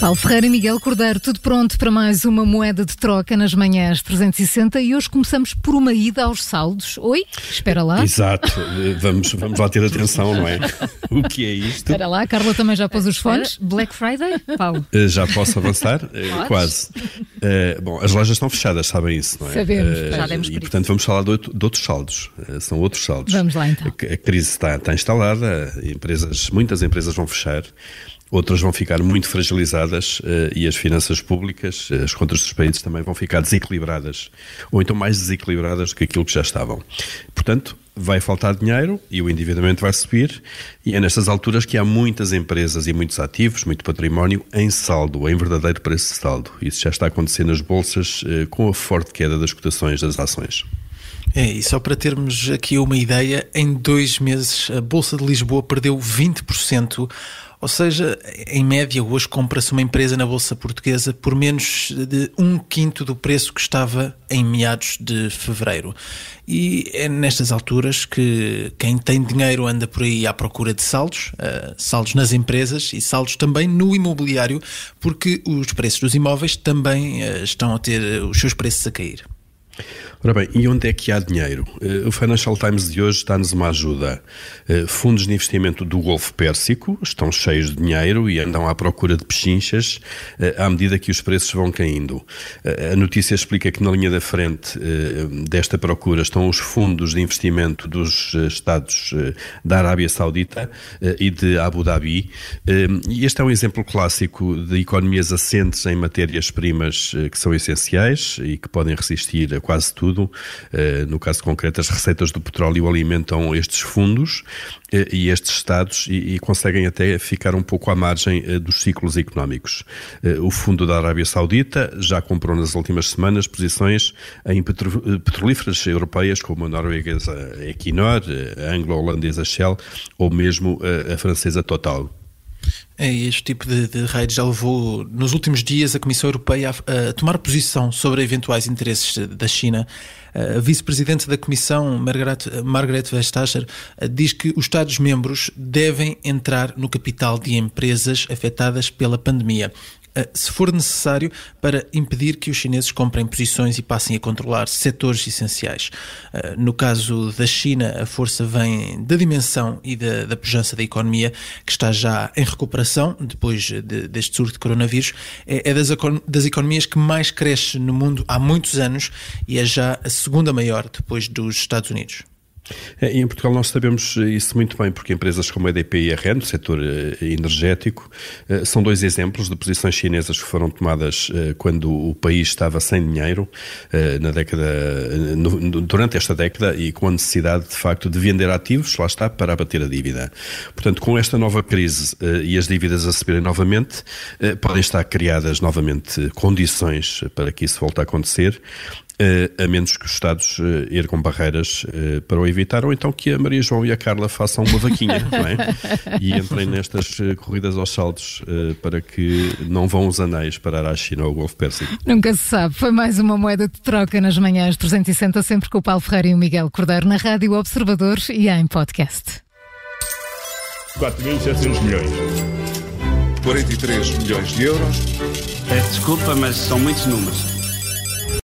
Paulo Ferreira e Miguel Cordeiro, tudo pronto para mais uma moeda de troca nas manhãs 360 e hoje começamos por uma ida aos saldos. Oi? Espera lá. Exato, vamos, vamos lá ter atenção, não é? O que é isto? Espera lá, a Carla também já pôs os fones. Black Friday, Paulo? Uh, já posso avançar? Uh, quase. Uh, bom, as lojas estão fechadas, sabem isso, não é? Sabemos, já demos E portanto vamos falar de, outro- de outros saldos. são outros saldos. Vamos lá, então. A, a crise está, está instalada, empresas, muitas empresas vão fechar. Outras vão ficar muito fragilizadas eh, e as finanças públicas, eh, as contas dos países também vão ficar desequilibradas, ou então mais desequilibradas do que aquilo que já estavam. Portanto, vai faltar dinheiro e o endividamento vai subir, e é nestas alturas que há muitas empresas e muitos ativos, muito património em saldo, em verdadeiro preço de saldo. Isso já está a acontecer nas bolsas eh, com a forte queda das cotações das ações. É, e só para termos aqui uma ideia, em dois meses a Bolsa de Lisboa perdeu 20%, ou seja, em média hoje compra-se uma empresa na Bolsa Portuguesa por menos de um quinto do preço que estava em meados de fevereiro. E é nestas alturas que quem tem dinheiro anda por aí à procura de saldos, eh, saldos nas empresas e saldos também no imobiliário, porque os preços dos imóveis também eh, estão a ter os seus preços a cair. Ora bem, e onde é que há dinheiro? Eh, O Financial Times de hoje dá-nos uma ajuda. Eh, Fundos de investimento do Golfo Pérsico estão cheios de dinheiro e andam à procura de pechinchas eh, à medida que os preços vão caindo. A notícia explica que na linha da frente desta procura estão os fundos de investimento dos Estados da Arábia Saudita e de Abu Dhabi. E este é um exemplo clássico de economias assentes em matérias-primas que são essenciais e que podem resistir a quase tudo. Eh, No caso concreto, as receitas do petróleo alimentam estes fundos eh, e estes Estados e, conseguem até ficar um pouco à margem eh, dos ciclos económicos. O Fundo da Arábia Saudita já comprou nas últimas semanas posições em petro- petrolíferas europeias como a norueguesa Equinor, a anglo-holandesa Shell ou mesmo a francesa Total. É, este tipo de, de já levou, nos últimos dias, a Comissão Europeia a, a tomar posição sobre eventuais interesses da China. A vice-presidente da Comissão, Margaret, Margaret Vestager, diz que os Estados-membros devem entrar no capital de empresas afetadas pela pandemia. Eh, Se for necessário, para impedir que os chineses comprem posições e passem a controlar setores essenciais. Eh, No caso da China, a força vem da dimensão e da, da pujança da economia, que está já em recuperação depois de- deste surto de coronavírus. É, é das, das economias que mais cresce no mundo há muitos anos e é já a segunda maior depois dos Estados Unidos. É, e em Portugal nós sabemos isso muito bem, porque empresas como a EDP e a REN, do setor eh, energético, eh, são dois exemplos de posições chinesas que foram tomadas eh, quando o país estava sem dinheiro, eh, na década, eh, durante esta década, e com a necessidade, de facto, de vender ativos, lá está, para abater a dívida. Portanto, com esta nova crise eh, e as dívidas a subirem novamente, eh, podem estar criadas novamente condições para que isso volte a acontecer. Eh, a menos que os Estados eh, ergam barreiras eh, para o evitar, ou então que a Maria João e a Carla façam uma vaquinha, não é? E entrem nestas corridas aos saltos para que não vão os anéis parar à China ou ao Golfo Pérsico. Nunca se sabe. Foi mais uma moeda de troca nas manhãs 360, sempre com o Paulo Ferreira e o Miguel Cordeiro na Rádio Observador e em podcast. 4.700 milhões. 43 milhões de euros. Peço desculpa, mas são muitos números.